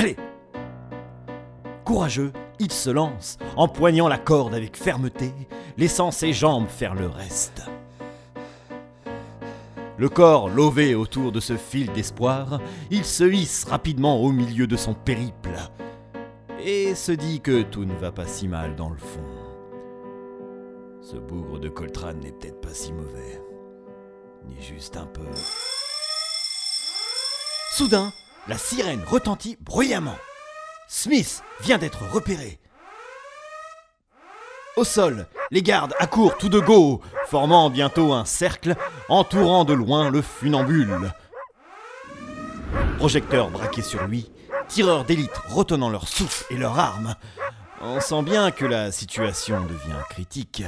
Allez Courageux, il se lance, empoignant la corde avec fermeté, laissant ses jambes faire le reste. Le corps lové autour de ce fil d'espoir, il se hisse rapidement au milieu de son périple et se dit que tout ne va pas si mal dans le fond. Ce bougre de Coltrane n'est peut-être pas si mauvais, ni juste un peu. Soudain, la sirène retentit bruyamment. Smith vient d'être repéré. Au sol, les gardes accourent tout de go, formant bientôt un cercle entourant de loin le funambule. Projecteur braqué sur lui, tireurs d'élite retenant leur souffle et leurs armes. On sent bien que la situation devient critique.